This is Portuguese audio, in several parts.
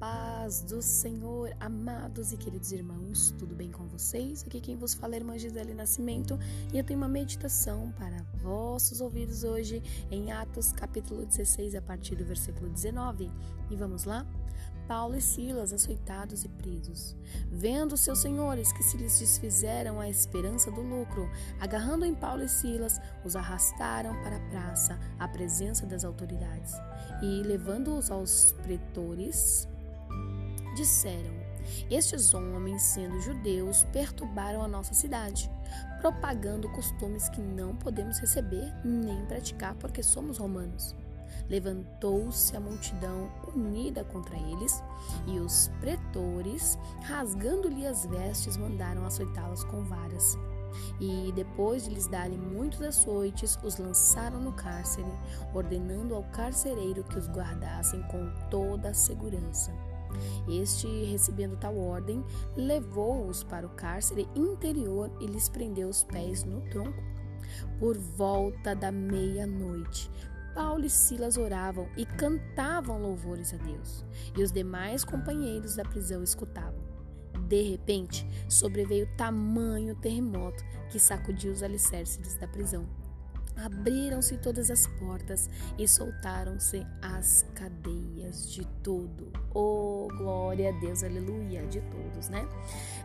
paz do Senhor, amados e queridos irmãos, tudo bem com vocês? Aqui quem vos fala é a irmã Gisele Nascimento e eu tenho uma meditação para vossos ouvidos hoje em Atos capítulo 16, a partir do versículo 19. E vamos lá? Paulo e Silas açoitados e presos. Vendo seus senhores que se lhes desfizeram a esperança do lucro, agarrando em Paulo e Silas, os arrastaram para a praça, à presença das autoridades. E, levando-os aos pretores, disseram: Estes homens, sendo judeus, perturbaram a nossa cidade, propagando costumes que não podemos receber nem praticar porque somos romanos. Levantou-se a multidão unida contra eles, e os pretores, rasgando-lhe as vestes, mandaram açoitá-los com varas. E depois de lhes darem muitos açoites, os lançaram no cárcere, ordenando ao carcereiro que os guardassem com toda a segurança. Este, recebendo tal ordem, levou-os para o cárcere interior e lhes prendeu os pés no tronco. Por volta da meia-noite, Paulo e Silas oravam e cantavam louvores a Deus, e os demais companheiros da prisão escutavam. De repente, sobreveio tamanho terremoto que sacudiu os alicerces da prisão Abriram-se todas as portas e soltaram-se as cadeias de tudo. Oh, glória a Deus, aleluia, de todos, né?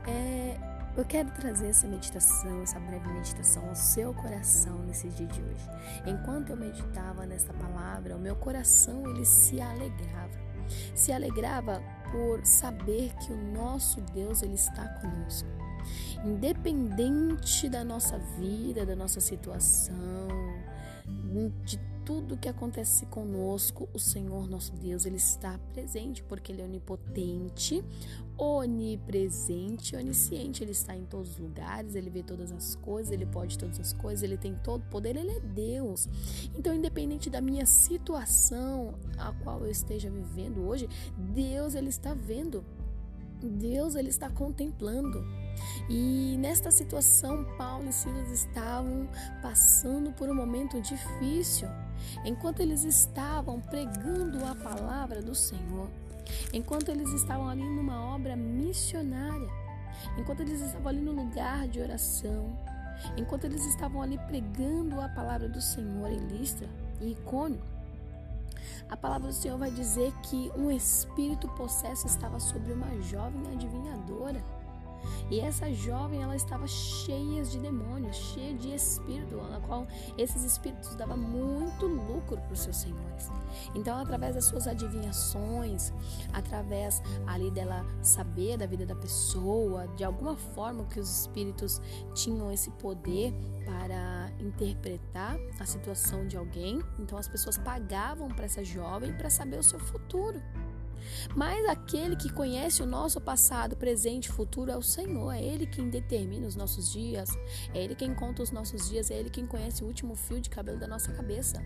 É, eu quero trazer essa meditação, essa breve meditação ao seu coração nesse dia de hoje. Enquanto eu meditava nesta palavra, o meu coração ele se alegrava. Se alegrava por saber que o nosso Deus ele está conosco. Independente da nossa vida, da nossa situação, de tudo que acontece conosco, o Senhor nosso Deus, ele está presente porque ele é onipotente, onipresente, onisciente, ele está em todos os lugares, ele vê todas as coisas, ele pode todas as coisas, ele tem todo o poder, ele é Deus. Então, independente da minha situação a qual eu esteja vivendo hoje, Deus ele está vendo. Deus ele está contemplando. E nesta situação, Paulo e Silas estavam passando por um momento difícil, enquanto eles estavam pregando a palavra do Senhor, enquanto eles estavam ali numa obra missionária, enquanto eles estavam ali no lugar de oração, enquanto eles estavam ali pregando a palavra do Senhor em Listra e Icônio. A palavra do Senhor vai dizer que um espírito possesso estava sobre uma jovem adivinhadora. E essa jovem, ela estava cheia de demônios, cheia de espírito, na qual esses espíritos davam muito lucro para os seus senhores. Então, através das suas adivinhações, através ali dela saber da vida da pessoa, de alguma forma que os espíritos tinham esse poder para interpretar a situação de alguém, então as pessoas pagavam para essa jovem para saber o seu futuro. Mas aquele que conhece o nosso passado, presente e futuro é o Senhor. É Ele quem determina os nossos dias. É Ele quem conta os nossos dias. É Ele quem conhece o último fio de cabelo da nossa cabeça.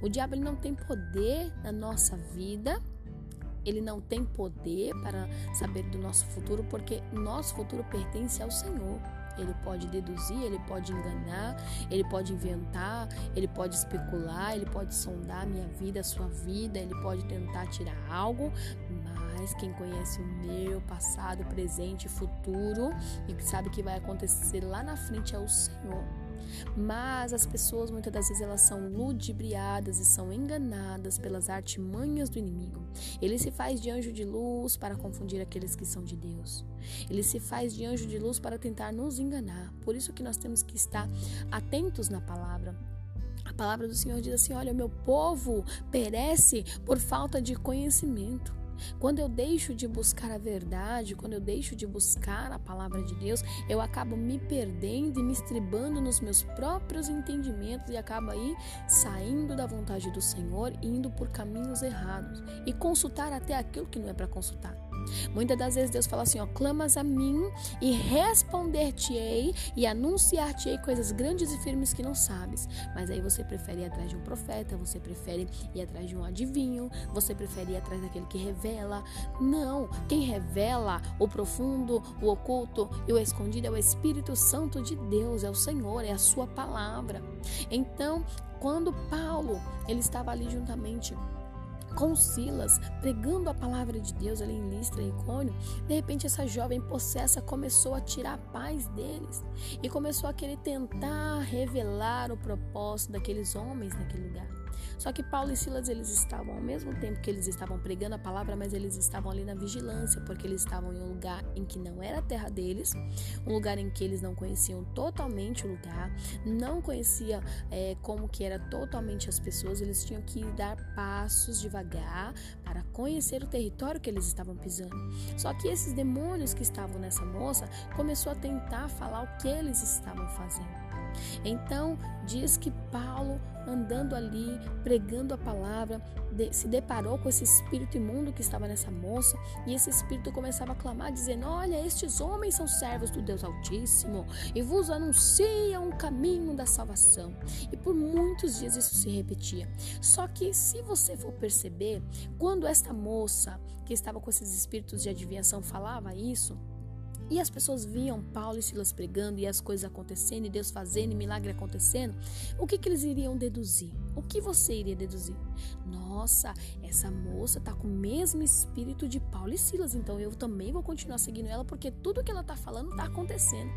O diabo ele não tem poder na nossa vida. Ele não tem poder para saber do nosso futuro, porque nosso futuro pertence ao Senhor. Ele pode deduzir, ele pode enganar, ele pode inventar, ele pode especular, ele pode sondar a minha vida, a sua vida, ele pode tentar tirar algo, mas quem conhece o meu passado, presente e futuro e sabe que vai acontecer lá na frente é o Senhor. Mas as pessoas muitas das vezes elas são ludibriadas e são enganadas pelas artimanhas do inimigo. Ele se faz de anjo de luz para confundir aqueles que são de Deus. Ele se faz de anjo de luz para tentar nos enganar. Por isso que nós temos que estar atentos na palavra. A palavra do Senhor diz assim: Olha, o meu povo perece por falta de conhecimento. Quando eu deixo de buscar a verdade, quando eu deixo de buscar a palavra de Deus, eu acabo me perdendo e me estribando nos meus próprios entendimentos e acabo aí saindo da vontade do Senhor indo por caminhos errados e consultar até aquilo que não é para consultar. Muitas das vezes Deus fala assim, ó, clamas a mim e responder-te-ei e anunciar-te-ei coisas grandes e firmes que não sabes. Mas aí você prefere ir atrás de um profeta, você prefere ir atrás de um adivinho, você prefere ir atrás daquele que revela. Não, quem revela o profundo, o oculto e o escondido é o Espírito Santo de Deus, é o Senhor, é a sua palavra. Então, quando Paulo, ele estava ali juntamente com Silas, pregando a palavra de Deus ali em Listra e Icônio, de repente essa jovem possessa começou a tirar a paz deles e começou a querer tentar revelar o propósito daqueles homens naquele lugar. Só que Paulo e Silas, eles estavam, ao mesmo tempo que eles estavam pregando a palavra, mas eles estavam ali na vigilância, porque eles estavam em um lugar em que não era a terra deles, um lugar em que eles não conheciam totalmente o lugar, não conhecia é, como que era totalmente as pessoas, eles tinham que dar passos devagar para conhecer o território que eles estavam pisando. Só que esses demônios que estavam nessa moça começou a tentar falar o que eles estavam fazendo. Então, diz que Paulo, andando ali, pregando a palavra, se deparou com esse espírito imundo que estava nessa moça, e esse espírito começava a clamar, dizendo: Olha, estes homens são servos do Deus Altíssimo e vos anunciam o caminho da salvação. E por muitos dias isso se repetia. Só que, se você for perceber, quando esta moça que estava com esses espíritos de adivinhação falava isso, e as pessoas viam Paulo e Silas pregando e as coisas acontecendo, e Deus fazendo, e milagre acontecendo. O que, que eles iriam deduzir? O que você iria deduzir? Nossa, essa moça tá com o mesmo espírito de Paulo e Silas, então eu também vou continuar seguindo ela, porque tudo que ela tá falando tá acontecendo.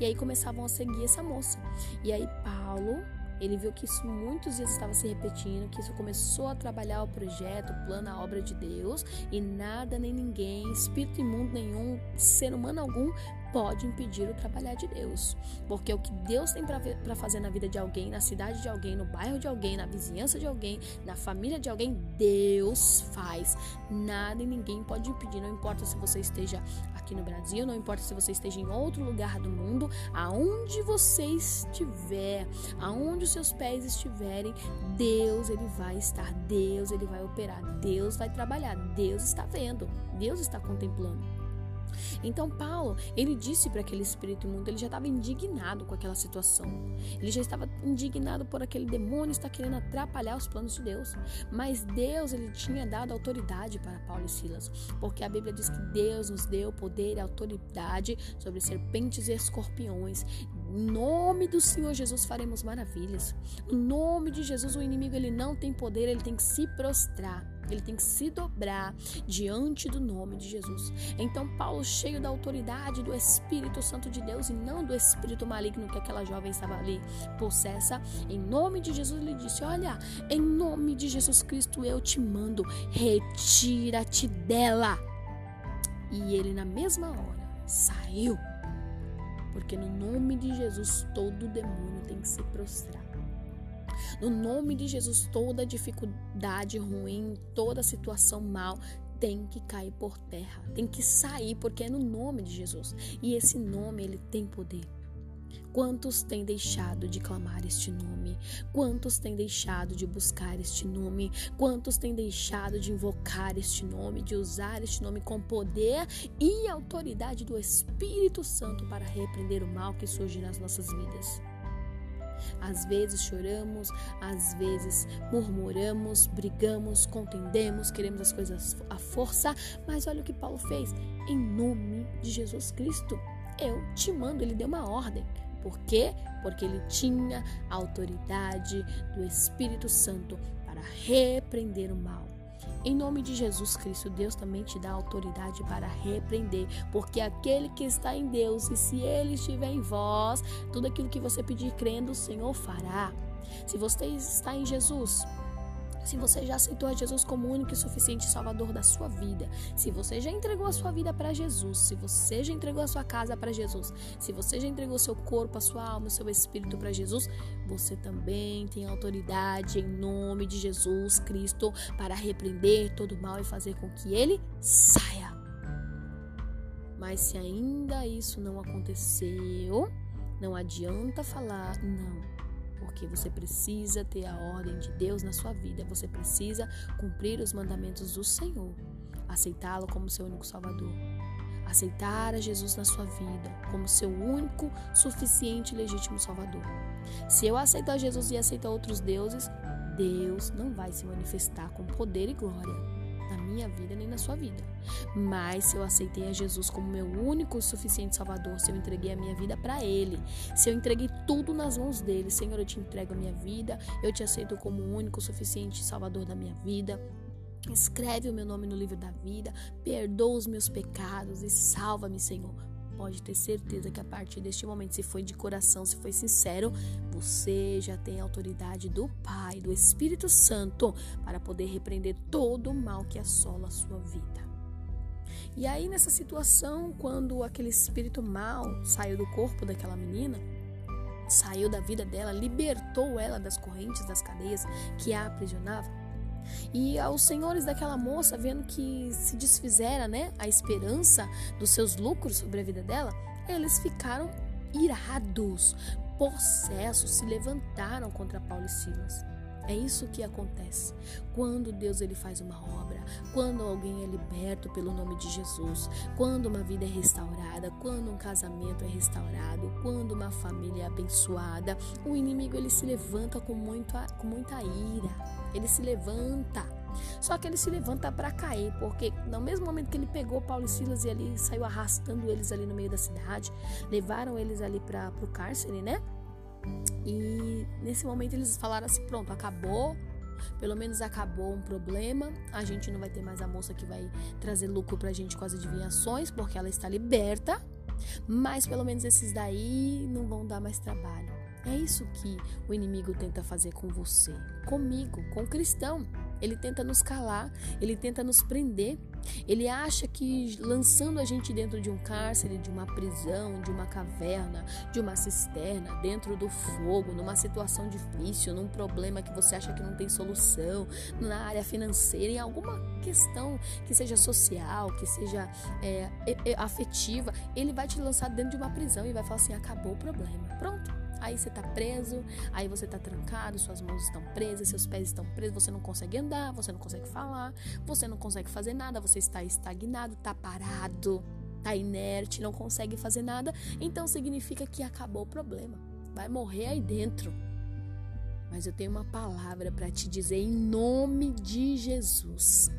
E aí começavam a seguir essa moça. E aí Paulo ele viu que isso muitos dias estava se repetindo, que isso começou a trabalhar o projeto, o plano, a obra de Deus, e nada nem ninguém, espírito imundo nenhum, ser humano algum pode impedir o trabalhar de Deus. Porque o que Deus tem para fazer na vida de alguém, na cidade de alguém, no bairro de alguém, na vizinhança de alguém, na família de alguém, Deus faz. Nada e ninguém pode impedir. Não importa se você esteja aqui no Brasil, não importa se você esteja em outro lugar do mundo, aonde você estiver, aonde os seus pés estiverem, Deus ele vai estar, Deus ele vai operar, Deus vai trabalhar, Deus está vendo, Deus está contemplando. Então Paulo, ele disse para aquele espírito imundo, ele já estava indignado com aquela situação. Ele já estava indignado por aquele demônio estar querendo atrapalhar os planos de Deus. Mas Deus, ele tinha dado autoridade para Paulo e Silas, porque a Bíblia diz que Deus nos deu poder e autoridade sobre serpentes e escorpiões. Em nome do Senhor Jesus faremos maravilhas. No nome de Jesus o inimigo ele não tem poder, ele tem que se prostrar. Ele tem que se dobrar diante do nome de Jesus. Então, Paulo, cheio da autoridade do Espírito Santo de Deus e não do espírito maligno que aquela jovem estava ali possessa, em nome de Jesus, ele disse: Olha, em nome de Jesus Cristo eu te mando, retira-te dela. E ele, na mesma hora, saiu. Porque no nome de Jesus, todo demônio tem que se prostrar. No nome de Jesus, toda dificuldade ruim, toda situação mal tem que cair por terra, tem que sair, porque é no nome de Jesus. E esse nome, ele tem poder. Quantos têm deixado de clamar este nome? Quantos têm deixado de buscar este nome? Quantos têm deixado de invocar este nome, de usar este nome com poder e autoridade do Espírito Santo para repreender o mal que surge nas nossas vidas? Às vezes choramos, às vezes murmuramos, brigamos, contendemos, queremos as coisas à força, mas olha o que Paulo fez. Em nome de Jesus Cristo, eu te mando, ele deu uma ordem. Por quê? Porque ele tinha a autoridade do Espírito Santo para repreender o mal. Em nome de Jesus Cristo, Deus também te dá autoridade para repreender, porque aquele que está em Deus, e se ele estiver em vós, tudo aquilo que você pedir crendo, o Senhor fará. Se você está em Jesus, se você já aceitou a Jesus como único e suficiente Salvador da sua vida, se você já entregou a sua vida para Jesus, se você já entregou a sua casa para Jesus, se você já entregou seu corpo, a sua alma, o seu espírito para Jesus, você também tem autoridade em nome de Jesus Cristo para repreender todo mal e fazer com que ele saia. Mas se ainda isso não aconteceu, não adianta falar não porque você precisa ter a ordem de Deus na sua vida, você precisa cumprir os mandamentos do Senhor. aceitá-lo como seu único Salvador. Aceitar a Jesus na sua vida como seu único, suficiente e legítimo Salvador. Se eu aceitar Jesus e aceitar outros deuses, Deus não vai se manifestar com poder e glória minha vida nem na sua vida. Mas se eu aceitei a Jesus como meu único e suficiente Salvador, se eu entreguei a minha vida para Ele, se eu entreguei tudo nas mãos dele, Senhor, eu te entrego a minha vida, eu te aceito como o único e suficiente Salvador da minha vida. Escreve o meu nome no livro da vida, perdoa os meus pecados e salva-me, Senhor. Pode ter certeza que a partir deste momento, se foi de coração, se foi sincero, você já tem a autoridade do Pai, do Espírito Santo, para poder repreender todo o mal que assola a sua vida. E aí, nessa situação, quando aquele espírito mal saiu do corpo daquela menina, saiu da vida dela, libertou ela das correntes, das cadeias que a aprisionavam, e aos senhores daquela moça, vendo que se desfizera né, a esperança dos seus lucros sobre a vida dela, eles ficaram irados, possessos, se levantaram contra Paulo e Silas. É isso que acontece. Quando Deus ele faz uma obra, quando alguém é liberto pelo nome de Jesus, quando uma vida é restaurada, quando um casamento é restaurado, quando uma família é abençoada, o inimigo ele se levanta com, muito, com muita ira. Ele se levanta. Só que ele se levanta para cair, porque no mesmo momento que ele pegou Paulo e Silas e ali saiu arrastando eles ali no meio da cidade, levaram eles ali para o cárcere, né? E nesse momento eles falaram assim: pronto, acabou. Pelo menos acabou um problema. A gente não vai ter mais a moça que vai trazer lucro pra gente com as adivinhações, porque ela está liberta. Mas pelo menos esses daí não vão dar mais trabalho. É isso que o inimigo tenta fazer com você, comigo, com o cristão. Ele tenta nos calar, ele tenta nos prender. Ele acha que lançando a gente dentro de um cárcere, de uma prisão, de uma caverna, de uma cisterna, dentro do fogo, numa situação difícil, num problema que você acha que não tem solução, na área financeira, em alguma questão que seja social, que seja é, afetiva, ele vai te lançar dentro de uma prisão e vai falar assim: acabou o problema. Pronto Aí você tá preso, aí você tá trancado, suas mãos estão presas, seus pés estão presos, você não consegue andar, você não consegue falar, você não consegue fazer nada, você está estagnado, tá parado, tá inerte, não consegue fazer nada. Então significa que acabou o problema. Vai morrer aí dentro. Mas eu tenho uma palavra para te dizer em nome de Jesus.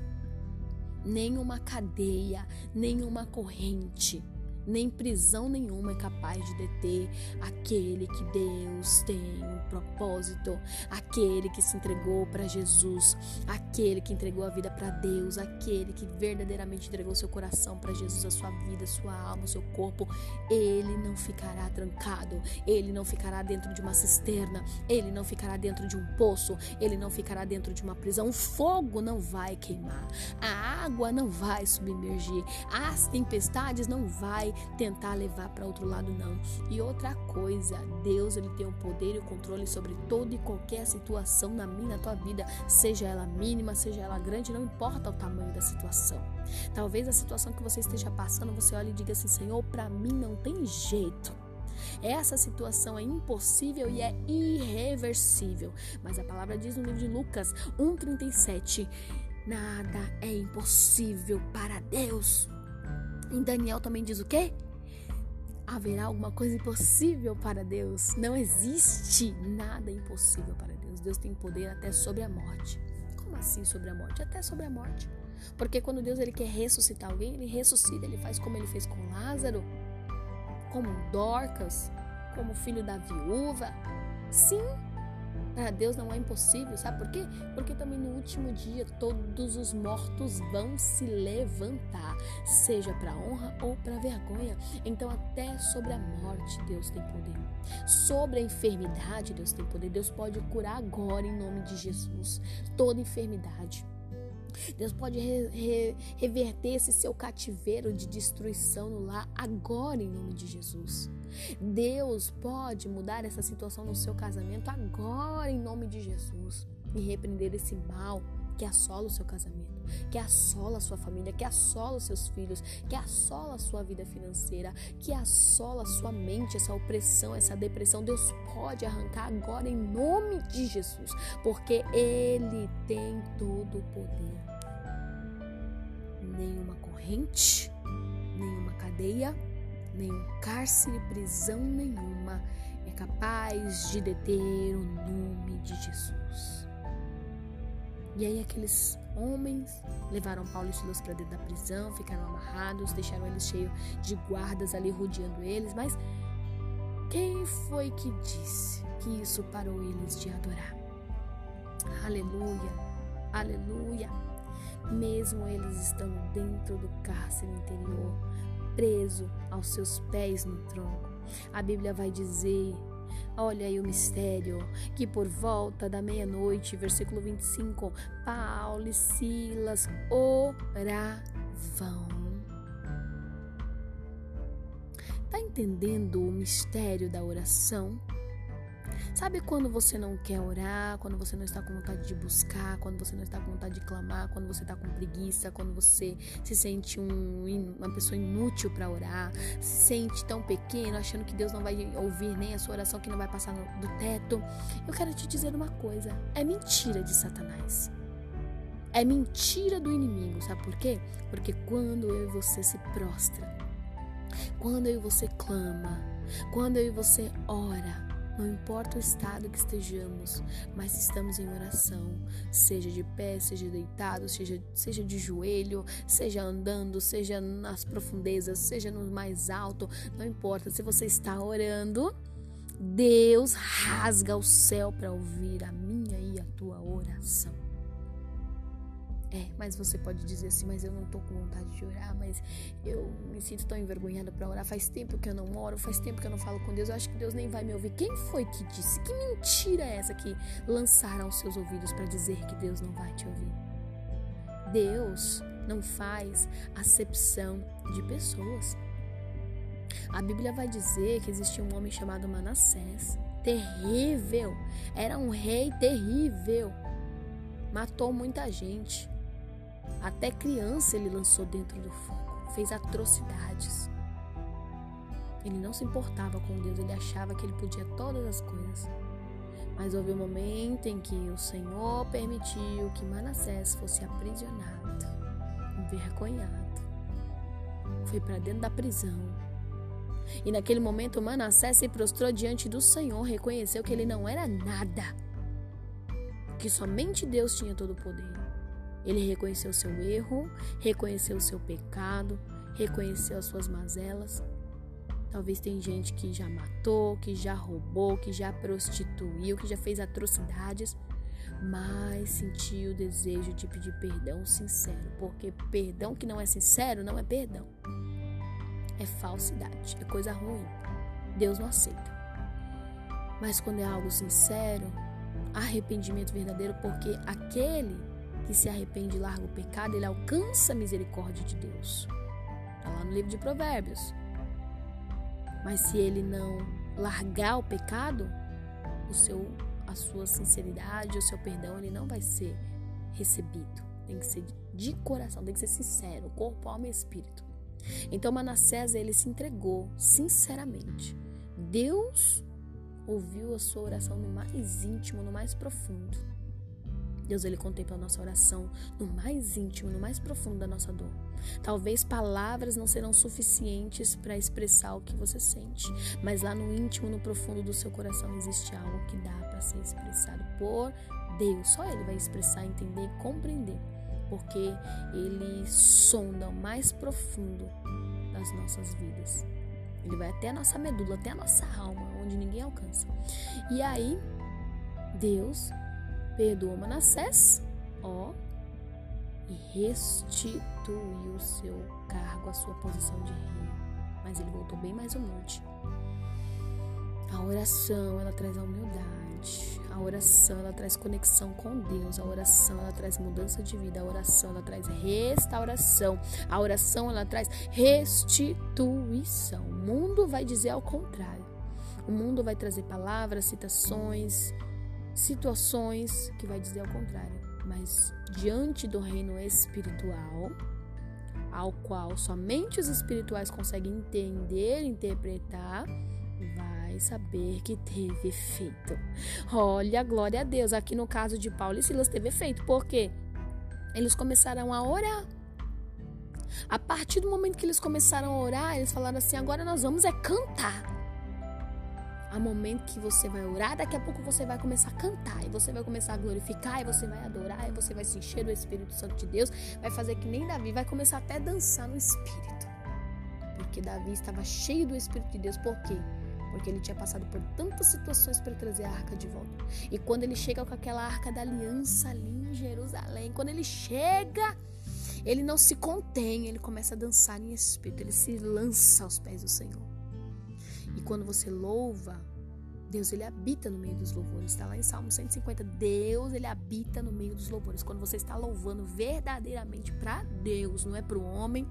Nenhuma cadeia, nenhuma corrente nem prisão nenhuma é capaz de deter aquele que Deus tem um propósito, aquele que se entregou para Jesus, aquele que entregou a vida para Deus, aquele que verdadeiramente entregou seu coração para Jesus, a sua vida, sua alma, seu corpo. Ele não ficará trancado, ele não ficará dentro de uma cisterna, ele não ficará dentro de um poço, ele não ficará dentro de uma prisão. O fogo não vai queimar, a água não vai submergir, as tempestades não vai tentar levar para outro lado não. E outra coisa, Deus ele tem o poder e o controle sobre toda e qualquer situação na minha, na tua vida, seja ela mínima, seja ela grande, não importa o tamanho da situação. Talvez a situação que você esteja passando, você olhe e diga assim: Senhor, para mim não tem jeito. Essa situação é impossível e é irreversível. Mas a palavra diz no livro de Lucas 1,37: Nada é impossível para Deus. Em Daniel também diz o quê? Haverá alguma coisa impossível para Deus? Não existe nada impossível para Deus. Deus tem poder até sobre a morte. Como assim sobre a morte? Até sobre a morte. Porque quando Deus ele quer ressuscitar alguém, ele ressuscita, ele faz como ele fez com Lázaro, como Dorcas, como filho da viúva. Sim, para Deus não é impossível, sabe por quê? Porque também no último dia todos os mortos vão se levantar, seja para honra ou para vergonha. Então, até sobre a morte, Deus tem poder. Sobre a enfermidade, Deus tem poder. Deus pode curar agora em nome de Jesus toda enfermidade. Deus pode re, re, reverter esse seu cativeiro de destruição no lar agora em nome de Jesus. Deus pode mudar essa situação no seu casamento agora em nome de Jesus e repreender esse mal que assola o seu casamento, que assola a sua família, que assola seus filhos, que assola a sua vida financeira, que assola a sua mente, essa opressão, essa depressão. Deus pode arrancar agora em nome de Jesus, porque Ele tem todo o poder. nenhuma corrente, nenhuma cadeia, nenhum cárcere, prisão nenhuma é capaz de deter o nome de Jesus. E aí aqueles homens levaram Paulo e Silas para dentro da prisão, ficaram amarrados, deixaram eles cheios de guardas ali rodeando eles, mas quem foi que disse que isso parou eles de adorar? Aleluia, aleluia. Mesmo eles estando dentro do cárcere interior, preso aos seus pés no tronco, a Bíblia vai dizer Olha aí o mistério, que por volta da meia-noite, versículo 25, Paulo e Silas oravam. Tá entendendo o mistério da oração? Sabe quando você não quer orar, quando você não está com vontade de buscar, quando você não está com vontade de clamar, quando você está com preguiça, quando você se sente um, uma pessoa inútil para orar, se sente tão pequeno, achando que Deus não vai ouvir nem a sua oração, que não vai passar no, do teto? Eu quero te dizer uma coisa: é mentira de Satanás. É mentira do inimigo, sabe por quê? Porque quando eu e você se prostra, quando eu e você clama, quando eu e você ora, não importa o estado que estejamos, mas estamos em oração, seja de pé, seja deitado, seja, seja de joelho, seja andando, seja nas profundezas, seja no mais alto, não importa. Se você está orando, Deus rasga o céu para ouvir a minha e a tua oração. É, mas você pode dizer assim, mas eu não tô com vontade de orar, mas eu me sinto tão envergonhada para orar. Faz tempo que eu não oro, faz tempo que eu não falo com Deus. Eu acho que Deus nem vai me ouvir. Quem foi que disse? Que mentira é essa que lançaram aos seus ouvidos para dizer que Deus não vai te ouvir? Deus não faz acepção de pessoas. A Bíblia vai dizer que existia um homem chamado Manassés, terrível, era um rei terrível, matou muita gente. Até criança ele lançou dentro do fogo, fez atrocidades. Ele não se importava com Deus, ele achava que ele podia todas as coisas. Mas houve um momento em que o Senhor permitiu que Manassés fosse aprisionado, envergonhado. Foi para dentro da prisão. E naquele momento Manassés se prostrou diante do Senhor, reconheceu que ele não era nada, que somente Deus tinha todo o poder. Ele reconheceu seu erro, reconheceu seu pecado, reconheceu as suas mazelas. Talvez tem gente que já matou, que já roubou, que já prostituiu, que já fez atrocidades, mas sentiu o desejo de pedir perdão sincero, porque perdão que não é sincero não é perdão. É falsidade, é coisa ruim. Deus não aceita. Mas quando é algo sincero, arrependimento verdadeiro, porque aquele que se arrepende e larga o pecado, ele alcança a misericórdia de Deus. Está lá no livro de Provérbios. Mas se ele não largar o pecado, o seu, a sua sinceridade, o seu perdão, ele não vai ser recebido. Tem que ser de coração, tem que ser sincero, corpo, alma e espírito. Então Manassés ele se entregou sinceramente. Deus ouviu a sua oração no mais íntimo, no mais profundo. Deus ele contempla a nossa oração no mais íntimo, no mais profundo da nossa dor. Talvez palavras não serão suficientes para expressar o que você sente, mas lá no íntimo, no profundo do seu coração existe algo que dá para ser expressado por Deus. Só ele vai expressar, entender compreender, porque ele sonda o mais profundo das nossas vidas. Ele vai até a nossa medula, até a nossa alma, onde ninguém alcança. E aí, Deus perdoou Manassés, ó, e restituiu o seu cargo, a sua posição de rei. Mas ele voltou bem mais humilde. A oração, ela traz a humildade. A oração, ela traz conexão com Deus. A oração, ela traz mudança de vida. A oração, ela traz restauração. A oração, ela traz restituição. O mundo vai dizer ao contrário. O mundo vai trazer palavras, citações, situações que vai dizer ao contrário, mas diante do reino espiritual, ao qual somente os espirituais conseguem entender, interpretar, vai saber que teve efeito. Olha, glória a Deus. Aqui no caso de Paulo e Silas teve efeito, porque eles começaram a orar. A partir do momento que eles começaram a orar, eles falaram assim: agora nós vamos é cantar. Há momento que você vai orar, daqui a pouco você vai começar a cantar, e você vai começar a glorificar, e você vai adorar, e você vai se encher do Espírito Santo de Deus, vai fazer que nem Davi, vai começar até a dançar no Espírito. Porque Davi estava cheio do Espírito de Deus, por quê? Porque ele tinha passado por tantas situações para trazer a arca de volta. E quando ele chega com aquela arca da aliança ali em Jerusalém, quando ele chega, ele não se contém, ele começa a dançar em espírito, ele se lança aos pés do Senhor. E quando você louva, Deus ele habita no meio dos louvores. Está lá em Salmo 150. Deus ele habita no meio dos louvores. Quando você está louvando verdadeiramente para Deus, não é para o homem,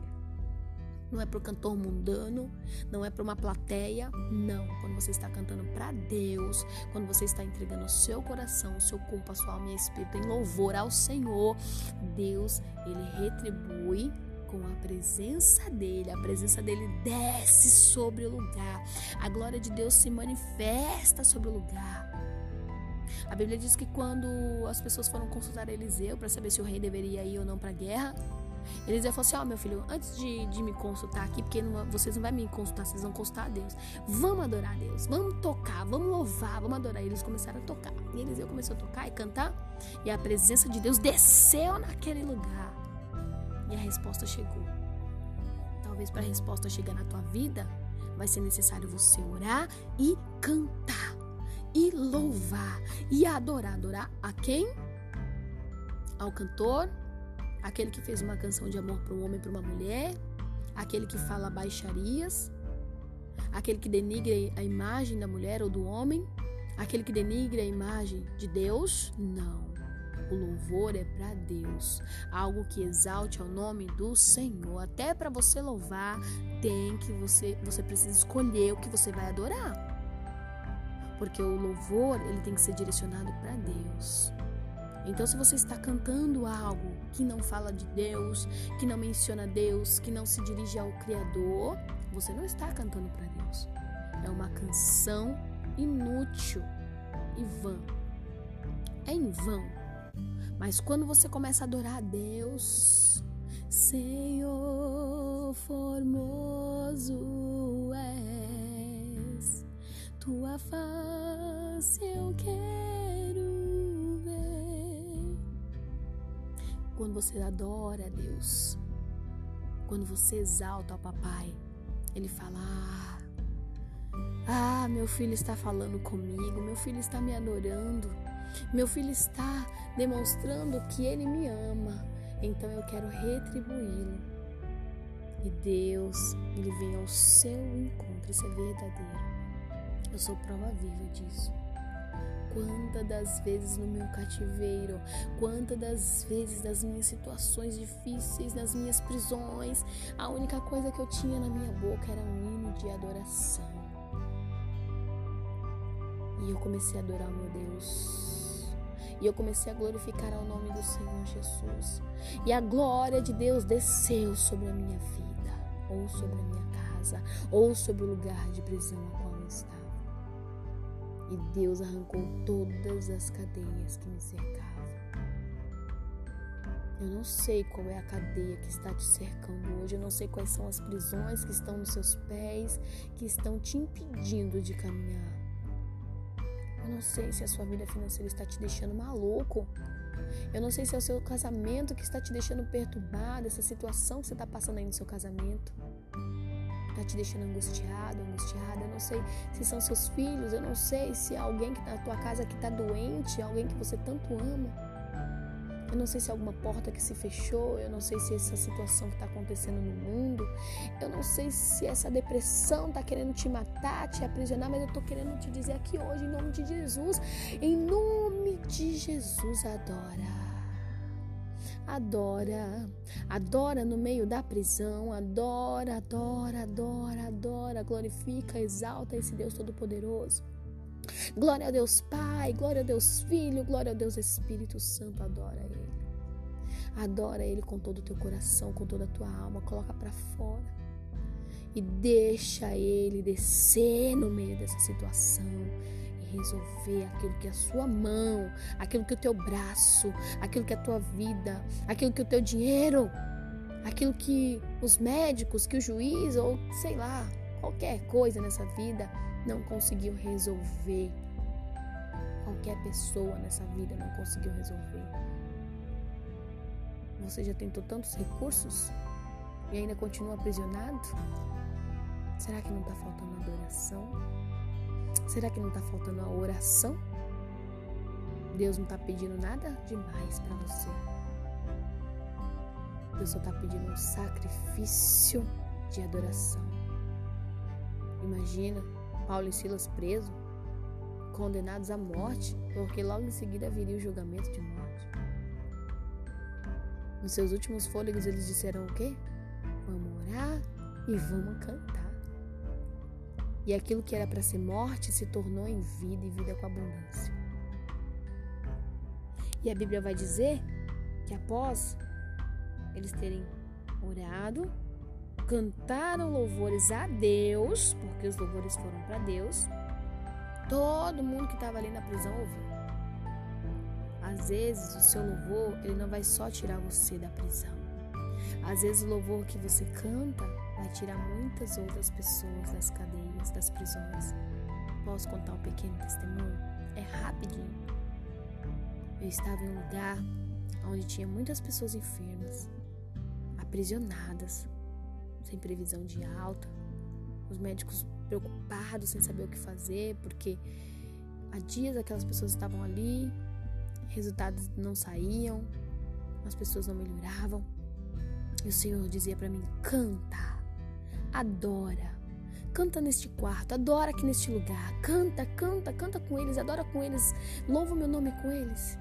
não é para o cantor mundano, não é para uma plateia, não. Quando você está cantando para Deus, quando você está entregando o seu coração, o seu corpo, a sua alma e espírito em louvor ao Senhor, Deus ele retribui com a presença dele, a presença dele desce sobre o lugar, a glória de Deus se manifesta sobre o lugar. A Bíblia diz que quando as pessoas foram consultar Eliseu para saber se o rei deveria ir ou não para a guerra, Eliseu falou assim: Ó, oh, meu filho, antes de, de me consultar aqui, porque não, vocês não vão me consultar, vocês vão consultar a Deus. Vamos adorar a Deus, vamos tocar, vamos louvar, vamos adorar. E eles começaram a tocar. E Eliseu começou a tocar e cantar, e a presença de Deus desceu naquele lugar. E a resposta chegou. Talvez para a resposta chegar na tua vida, vai ser necessário você orar e cantar e louvar e adorar. Adorar a quem? Ao cantor, aquele que fez uma canção de amor para um homem, para uma mulher, aquele que fala baixarias, aquele que denigre a imagem da mulher ou do homem, aquele que denigre a imagem de Deus? Não. O louvor é para Deus, algo que exalte ao nome do Senhor. Até para você louvar, tem que você você precisa escolher o que você vai adorar. Porque o louvor, ele tem que ser direcionado para Deus. Então, se você está cantando algo que não fala de Deus, que não menciona Deus, que não se dirige ao Criador, você não está cantando para Deus. É uma canção inútil e vã. É em vão mas quando você começa a adorar a Deus, Senhor formoso és, tua face eu quero ver. Quando você adora a Deus, quando você exalta o papai, ele fala: ah, ah, meu filho está falando comigo, meu filho está me adorando. Meu filho está demonstrando que ele me ama, então eu quero retribuí-lo. E Deus, ele vem ao seu encontro, isso é verdadeiro. Eu sou prova viva disso. Quantas das vezes no meu cativeiro, quantas das vezes das minhas situações difíceis, nas minhas prisões, a única coisa que eu tinha na minha boca era um hino de adoração. E eu comecei a adorar meu Deus e eu comecei a glorificar ao nome do Senhor Jesus. E a glória de Deus desceu sobre a minha vida, ou sobre a minha casa, ou sobre o lugar de prisão a qual eu estava. E Deus arrancou todas as cadeias que me cercavam. Eu não sei qual é a cadeia que está te cercando hoje, eu não sei quais são as prisões que estão nos seus pés, que estão te impedindo de caminhar. Eu não sei se a sua vida financeira está te deixando maluco. Eu não sei se é o seu casamento que está te deixando perturbado, essa situação que você está passando aí no seu casamento. Está te deixando angustiado, angustiada. Eu não sei se são seus filhos, eu não sei se é alguém que tá na tua casa que está doente, alguém que você tanto ama. Eu não sei se é alguma porta que se fechou, eu não sei se essa situação que está acontecendo no mundo, eu não sei se essa depressão está querendo te matar, te aprisionar, mas eu estou querendo te dizer aqui hoje, em nome de Jesus, em nome de Jesus, adora. Adora, adora no meio da prisão, adora, adora, adora, adora, glorifica, exalta esse Deus Todo-Poderoso. Glória a Deus Pai, glória a Deus Filho, glória a Deus Espírito Santo, adora Ele. Adora Ele com todo o teu coração, com toda a tua alma, coloca para fora. E deixa Ele descer no meio dessa situação e resolver aquilo que é a sua mão, aquilo que é o teu braço, aquilo que é a tua vida, aquilo que é o teu dinheiro, aquilo que os médicos, que o juiz ou sei lá, qualquer coisa nessa vida não conseguiu resolver. Qualquer pessoa nessa vida não conseguiu resolver. Você já tentou tantos recursos e ainda continua aprisionado? Será que não está faltando adoração? Será que não está faltando a oração? Deus não está pedindo nada demais para você. Deus só está pedindo um sacrifício de adoração. Imagina Paulo e Silas presos, condenados à morte, porque logo em seguida viria o julgamento de morte. Nos seus últimos fôlegos eles disseram o quê? Vamos orar e vamos cantar. E aquilo que era para ser morte se tornou em vida e vida com abundância. E a Bíblia vai dizer que após eles terem orado, cantaram louvores a Deus, porque os louvores foram para Deus, todo mundo que estava ali na prisão ouviu. Às vezes o seu louvor, ele não vai só tirar você da prisão. Às vezes o louvor que você canta vai tirar muitas outras pessoas das cadeias, das prisões. Posso contar um pequeno testemunho? É rapidinho. Eu estava em um lugar onde tinha muitas pessoas enfermas, aprisionadas, sem previsão de alta. Os médicos preocupados sem saber o que fazer, porque há dias aquelas pessoas estavam ali, resultados não saíam, as pessoas não melhoravam. E o Senhor dizia para mim: canta, adora, canta neste quarto, adora aqui neste lugar, canta, canta, canta com eles, adora com eles, louva meu nome com eles.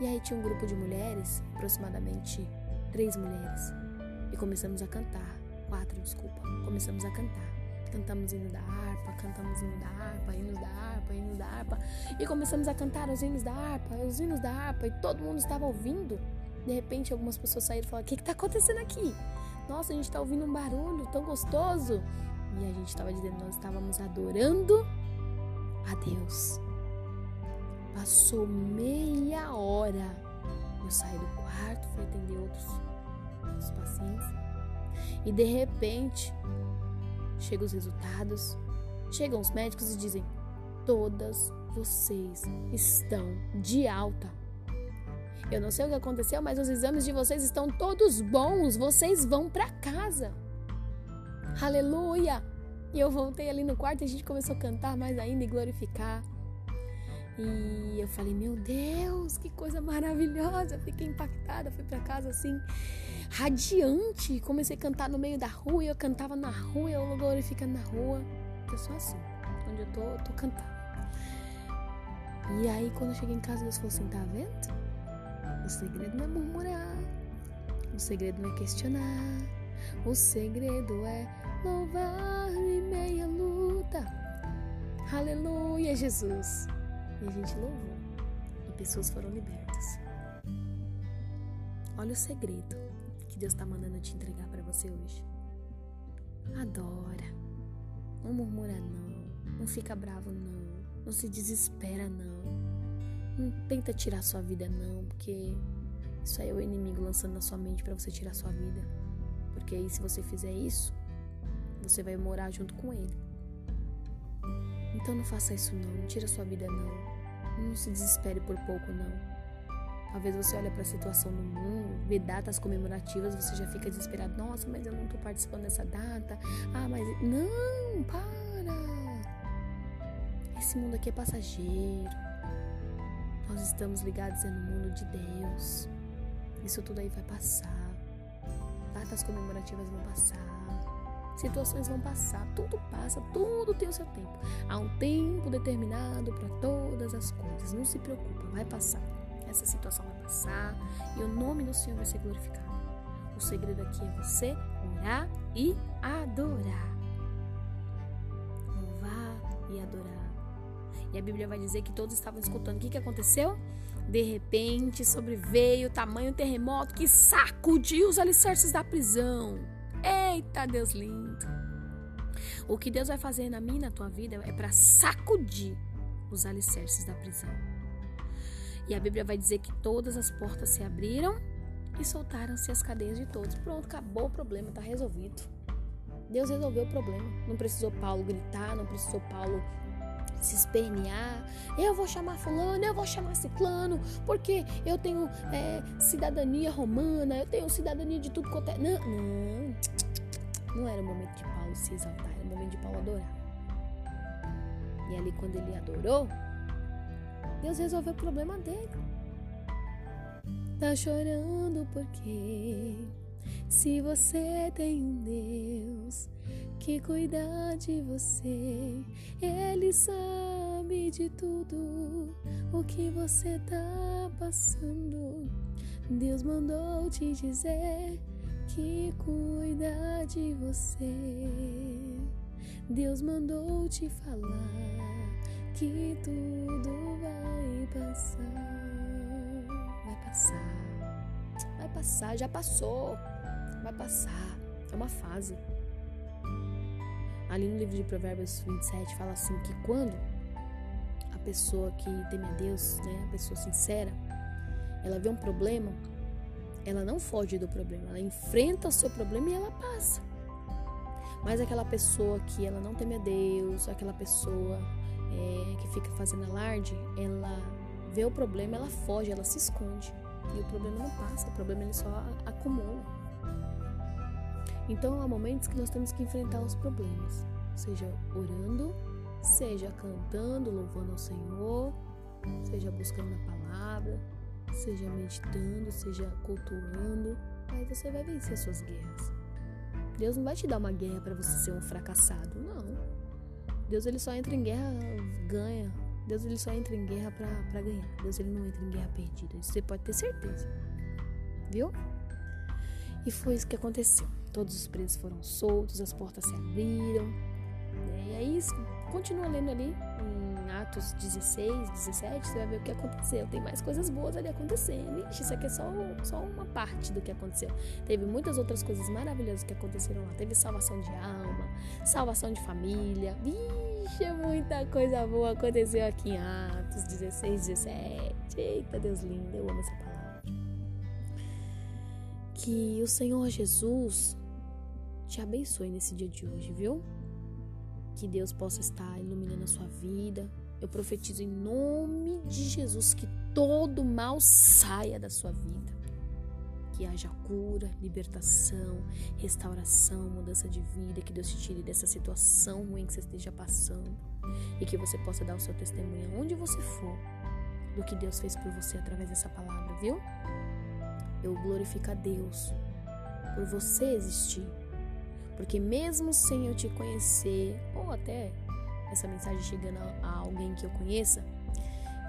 E aí tinha um grupo de mulheres, aproximadamente três mulheres, e começamos a cantar quatro, desculpa. Começamos a cantar. Cantamos hino da harpa, cantamos hino da harpa, hinos da harpa, hinos da harpa. E começamos a cantar os hinos da harpa, os hinos da harpa, e todo mundo estava ouvindo. De repente, algumas pessoas saíram e falaram: O que está acontecendo aqui? Nossa, a gente está ouvindo um barulho tão gostoso. E a gente estava dizendo: Nós estávamos adorando a Deus. Passou meia hora. Eu saí do quarto, fui atender outros, outros pacientes. E de repente, chegam os resultados, chegam os médicos e dizem: todas vocês estão de alta. Eu não sei o que aconteceu, mas os exames de vocês estão todos bons. Vocês vão para casa. Aleluia! E eu voltei ali no quarto e a gente começou a cantar mais ainda e glorificar. E eu falei, meu Deus, que coisa maravilhosa! Fiquei impactada, fui para casa assim, radiante. Comecei a cantar no meio da rua, eu cantava na rua, eu glorificando na rua. Eu sou assim, onde eu tô, eu tô cantando. E aí, quando eu cheguei em casa, Deus falou assim: tá vendo? O segredo não é murmurar, o segredo não é questionar, o segredo é louvar em meia luta. Aleluia, Jesus. E a gente louvou. E pessoas foram libertas. Olha o segredo que Deus está mandando te entregar para você hoje. Adora. Não murmura não. Não fica bravo não. Não se desespera não. Não tenta tirar sua vida não, porque isso aí é o inimigo lançando na sua mente para você tirar sua vida. Porque aí se você fizer isso, você vai morar junto com ele. Então não faça isso não, não tira sua vida não. Não se desespere por pouco não. Talvez você olhe para a situação no mundo, vê datas comemorativas, você já fica desesperado. Nossa, mas eu não estou participando dessa data. Ah, mas não, para. Esse mundo aqui é passageiro. Nós estamos ligados no mundo de Deus. Isso tudo aí vai passar. Datas comemorativas vão passar situações vão passar, tudo passa, tudo tem o seu tempo. Há um tempo determinado para todas as coisas. Não se preocupa, vai passar. Essa situação vai passar e o nome do Senhor vai ser glorificado. O segredo aqui é você orar e adorar. Louvar e adorar. E a Bíblia vai dizer que todos estavam escutando. O que, que aconteceu? De repente sobreveio o tamanho terremoto que sacudiu os alicerces da prisão. Eita, Deus lindo. O que Deus vai fazer na minha e na tua vida é para sacudir os alicerces da prisão. E a Bíblia vai dizer que todas as portas se abriram e soltaram-se as cadeias de todos. Pronto, acabou o problema, está resolvido. Deus resolveu o problema. Não precisou Paulo gritar, não precisou Paulo se espernear. Eu vou chamar fulano, eu vou chamar ciclano, porque eu tenho é, cidadania romana, eu tenho cidadania de tudo quanto é. Não, não. Não era o momento de Paulo se exaltar, era o momento de Paulo adorar. E ali quando ele adorou, Deus resolveu o problema dele. Tá chorando porque se você tem um Deus que cuida de você, Ele sabe de tudo o que você tá passando. Deus mandou te dizer que cuida de você. Deus mandou te falar que tudo vai passar. Vai passar. Vai passar, já passou. Vai passar. É uma fase. Ali no livro de Provérbios 27 fala assim que quando a pessoa que teme a Deus, né, a pessoa sincera, ela vê um problema, ela não foge do problema, ela enfrenta o seu problema e ela passa. Mas aquela pessoa que ela não teme a Deus, aquela pessoa é, que fica fazendo alarde, ela vê o problema, ela foge, ela se esconde. E o problema não passa, o problema ele só acumula. Então há momentos que nós temos que enfrentar os problemas, seja orando, seja cantando, louvando ao Senhor, seja buscando a palavra, seja meditando, seja cultuando, aí você vai vencer suas guerras. Deus não vai te dar uma guerra para você ser um fracassado, não. Deus ele só entra em guerra, ganha. Deus ele só entra em guerra para ganhar. Deus ele não entra em guerra perdida. Isso você pode ter certeza. Viu? E foi isso que aconteceu. Todos os presos foram soltos, as portas se abriram. Né? E aí, continua lendo ali Atos 16, 17, você vai ver o que aconteceu. Tem mais coisas boas ali acontecendo. Ixi, isso aqui é só, só uma parte do que aconteceu. Teve muitas outras coisas maravilhosas que aconteceram lá. Teve salvação de alma, salvação de família. Vixe, muita coisa boa aconteceu aqui em Atos 16, 17. Eita, Deus lindo, eu amo essa palavra que o Senhor Jesus te abençoe nesse dia de hoje, viu? Que Deus possa estar iluminando a sua vida. Eu profetizo em nome de Jesus que todo mal saia da sua vida. Que haja cura, libertação, restauração, mudança de vida. Que Deus te tire dessa situação ruim que você esteja passando. E que você possa dar o seu testemunho onde você for do que Deus fez por você através dessa palavra, viu? eu glorifico a Deus por você existir. Porque mesmo sem eu te conhecer, ou até essa mensagem chegando a alguém que eu conheça,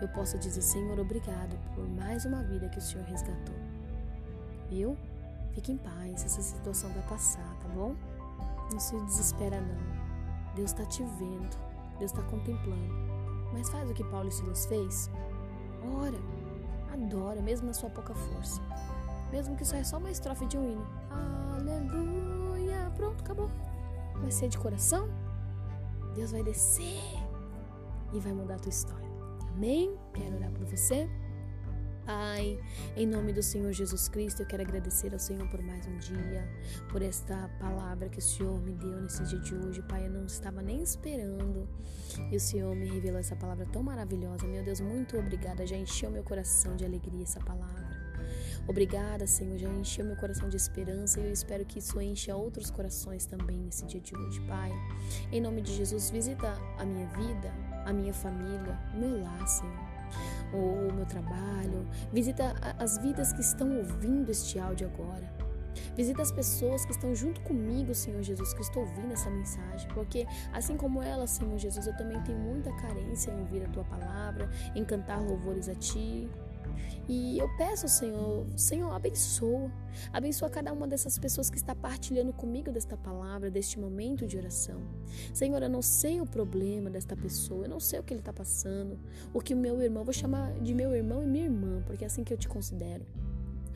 eu posso dizer, Senhor, obrigado por mais uma vida que o Senhor resgatou. Viu? Fique em paz, essa situação vai passar, tá bom? Não se desespera não. Deus está te vendo, Deus está contemplando. Mas faz o que Paulo e Silas fez. Ora, adora, mesmo na sua pouca força mesmo que saia só uma estrofe de um hino. Aleluia! Pronto, acabou. Vai ser de coração? Deus vai descer e vai mudar a tua história. Amém? Quero orar por você. Pai, em nome do Senhor Jesus Cristo, eu quero agradecer ao Senhor por mais um dia, por esta palavra que o Senhor me deu nesse dia de hoje. Pai, eu não estava nem esperando e o Senhor me revelou essa palavra tão maravilhosa. Meu Deus, muito obrigada. Já encheu meu coração de alegria essa palavra. Obrigada, Senhor, já encheu meu coração de esperança e eu espero que isso encha outros corações também nesse dia de hoje, Pai. Em nome de Jesus, visita a minha vida, a minha família, o meu lar, Senhor o meu trabalho, visita as vidas que estão ouvindo este áudio agora. Visita as pessoas que estão junto comigo, Senhor Jesus, que estou ouvindo essa mensagem, porque assim como ela, Senhor Jesus, eu também tenho muita carência em ouvir a tua palavra, em cantar louvores a ti, e eu peço, Senhor, Senhor, abençoa. Abençoa cada uma dessas pessoas que está partilhando comigo desta palavra, deste momento de oração. Senhor, eu não sei o problema desta pessoa, eu não sei o que ele está passando. O que o meu irmão, vou chamar de meu irmão e minha irmã, porque é assim que eu te considero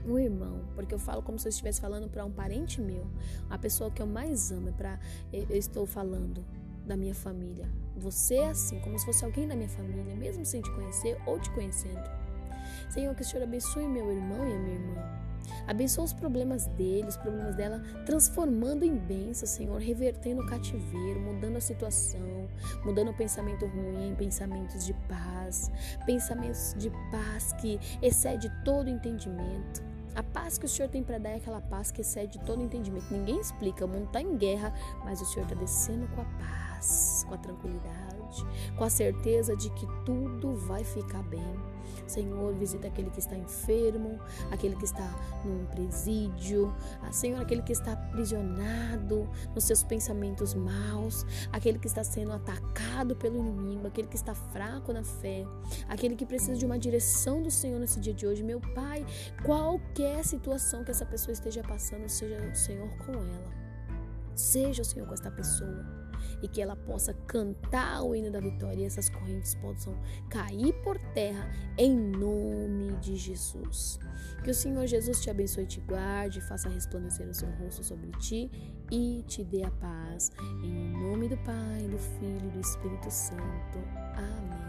um irmão, porque eu falo como se eu estivesse falando para um parente meu, a pessoa que eu mais amo, é para eu estou falando da minha família. Você é assim, como se fosse alguém da minha família, mesmo sem te conhecer ou te conhecendo. Senhor, que o Senhor abençoe meu irmão e a minha irmã. Abençoa os problemas dele, os problemas dela, transformando em bênção, Senhor, revertendo o cativeiro, mudando a situação, mudando o pensamento ruim em pensamentos de paz, pensamentos de paz que excede todo entendimento. A paz que o Senhor tem para dar é aquela paz que excede todo entendimento. Ninguém explica, o mundo está em guerra, mas o Senhor está descendo com a paz, com a tranquilidade, com a certeza de que tudo vai ficar bem. Senhor, visita aquele que está enfermo, aquele que está num presídio, ah, Senhor, aquele que está aprisionado nos seus pensamentos maus, aquele que está sendo atacado pelo inimigo, aquele que está fraco na fé, aquele que precisa de uma direção do Senhor nesse dia de hoje. Meu Pai, qualquer situação que essa pessoa esteja passando, seja o Senhor com ela. Seja o Senhor com esta pessoa e que ela possa cantar o hino da vitória e essas correntes possam cair por terra em nome de Jesus. Que o Senhor Jesus te abençoe te guarde, faça resplandecer o seu rosto sobre ti e te dê a paz. Em nome do Pai, do Filho e do Espírito Santo. Amém.